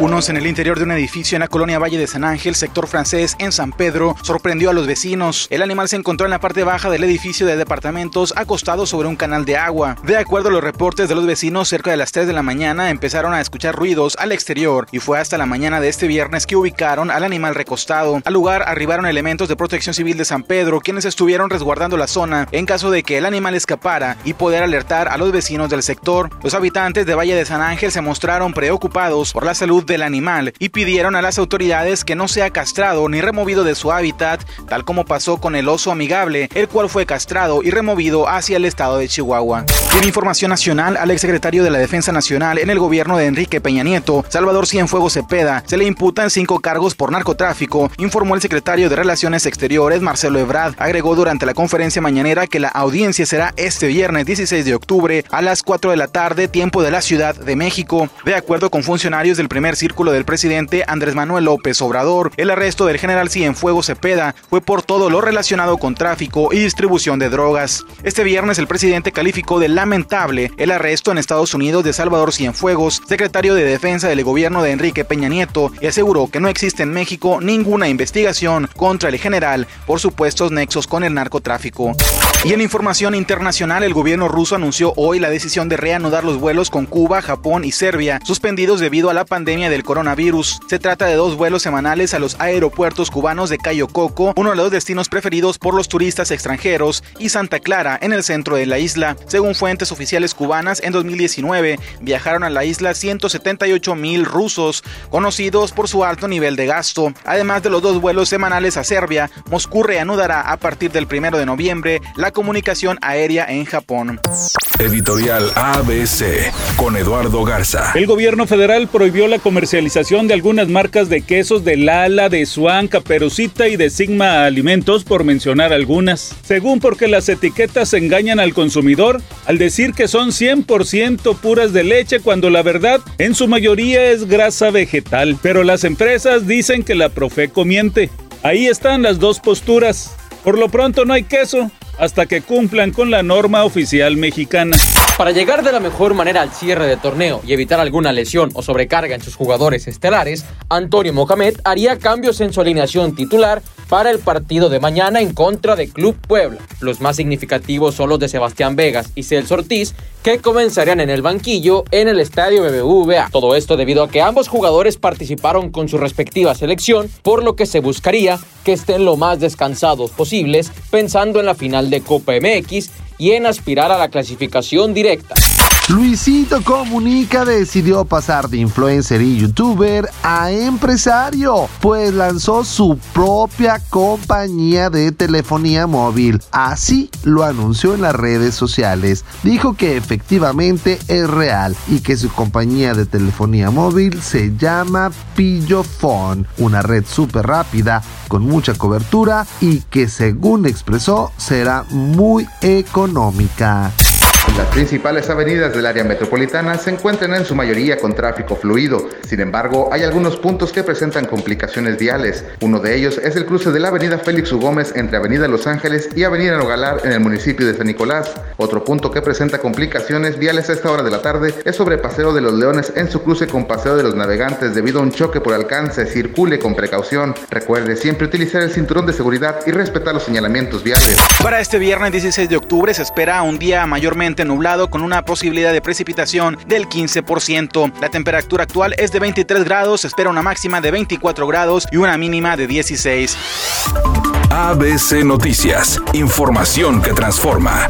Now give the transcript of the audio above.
Unos en el interior de un edificio en la colonia Valle de San Ángel, sector francés, en San Pedro, sorprendió a los vecinos. El animal se encontró en la parte baja del edificio de departamentos acostado sobre un canal de agua. De acuerdo a los reportes de los vecinos, cerca de las 3 de la mañana empezaron a escuchar ruidos al exterior y fue hasta la mañana de este viernes que ubicaron al animal recostado. Al lugar arribaron elementos de protección civil de San Pedro, quienes estuvieron resguardando la zona en caso de que el animal escapara y poder alertar a los vecinos del sector. Los habitantes de Valle de San Ángel se mostraron preocupados por la salud del animal y pidieron a las autoridades que no sea castrado ni removido de su hábitat, tal como pasó con el oso amigable, el cual fue castrado y removido hacia el estado de Chihuahua. En información nacional, al exsecretario de la Defensa Nacional en el gobierno de Enrique Peña Nieto, Salvador Cienfuegos Cepeda, se le imputan cinco cargos por narcotráfico, informó el secretario de Relaciones Exteriores, Marcelo Ebrard. Agregó durante la conferencia mañanera que la audiencia será este viernes 16 de octubre a las 4 de la tarde, tiempo de la Ciudad de México. De acuerdo con funcionarios del primer círculo del presidente Andrés Manuel López Obrador, el arresto del general Cienfuegos Cepeda fue por todo lo relacionado con tráfico y distribución de drogas. Este viernes el presidente calificó de lamentable el arresto en Estados Unidos de Salvador Cienfuegos, secretario de Defensa del gobierno de Enrique Peña Nieto, y aseguró que no existe en México ninguna investigación contra el general por supuestos nexos con el narcotráfico. Y en información internacional, el gobierno ruso anunció hoy la decisión de reanudar los vuelos con Cuba, Japón y Serbia, suspendidos debido a la pandemia del coronavirus. Se trata de dos vuelos semanales a los aeropuertos cubanos de Cayo Coco, uno de los destinos preferidos por los turistas extranjeros, y Santa Clara, en el centro de la isla. Según fuentes oficiales cubanas, en 2019 viajaron a la isla 178 mil rusos, conocidos por su alto nivel de gasto. Además de los dos vuelos semanales a Serbia, Moscú reanudará a partir del 1 de noviembre la comunicación aérea en Japón. Editorial ABC con Eduardo Garza. El gobierno federal prohibió la comercialización de algunas marcas de quesos de Lala, de Swan, Caperucita y de Sigma Alimentos, por mencionar algunas. Según porque las etiquetas engañan al consumidor al decir que son 100% puras de leche cuando la verdad en su mayoría es grasa vegetal. Pero las empresas dicen que la Profeco miente. Ahí están las dos posturas. Por lo pronto no hay queso hasta que cumplan con la norma oficial mexicana. Para llegar de la mejor manera al cierre de torneo y evitar alguna lesión o sobrecarga en sus jugadores estelares, Antonio Mohamed haría cambios en su alineación titular para el partido de mañana en contra de Club Puebla. Los más significativos son los de Sebastián Vegas y Celso Ortiz, que comenzarían en el banquillo en el estadio BBVA. Todo esto debido a que ambos jugadores participaron con su respectiva selección, por lo que se buscaría que estén lo más descansados posibles, pensando en la final de Copa MX y en aspirar a la clasificación directa. Luisito Comunica decidió pasar de influencer y youtuber a empresario, pues lanzó su propia compañía de telefonía móvil. Así lo anunció en las redes sociales. Dijo que efectivamente es real y que su compañía de telefonía móvil se llama Pillofone, una red súper rápida con mucha cobertura y que según expresó será muy económica. Las principales avenidas del área metropolitana se encuentran en su mayoría con tráfico fluido. Sin embargo, hay algunos puntos que presentan complicaciones viales. Uno de ellos es el cruce de la avenida Félix U. Entre avenida Los Ángeles y avenida Nogalar en el municipio de San Nicolás. Otro punto que presenta complicaciones viales a esta hora de la tarde es sobre Paseo de los Leones en su cruce con Paseo de los Navegantes debido a un choque por alcance. Circule con precaución. Recuerde siempre utilizar el cinturón de seguridad y respetar los señalamientos viales. Para este viernes 16 de octubre se espera un día mayormente nublado con una posibilidad de precipitación del 15%. La temperatura actual es de 23 grados, se espera una máxima de 24 grados y una mínima de 16. ABC Noticias, información que transforma.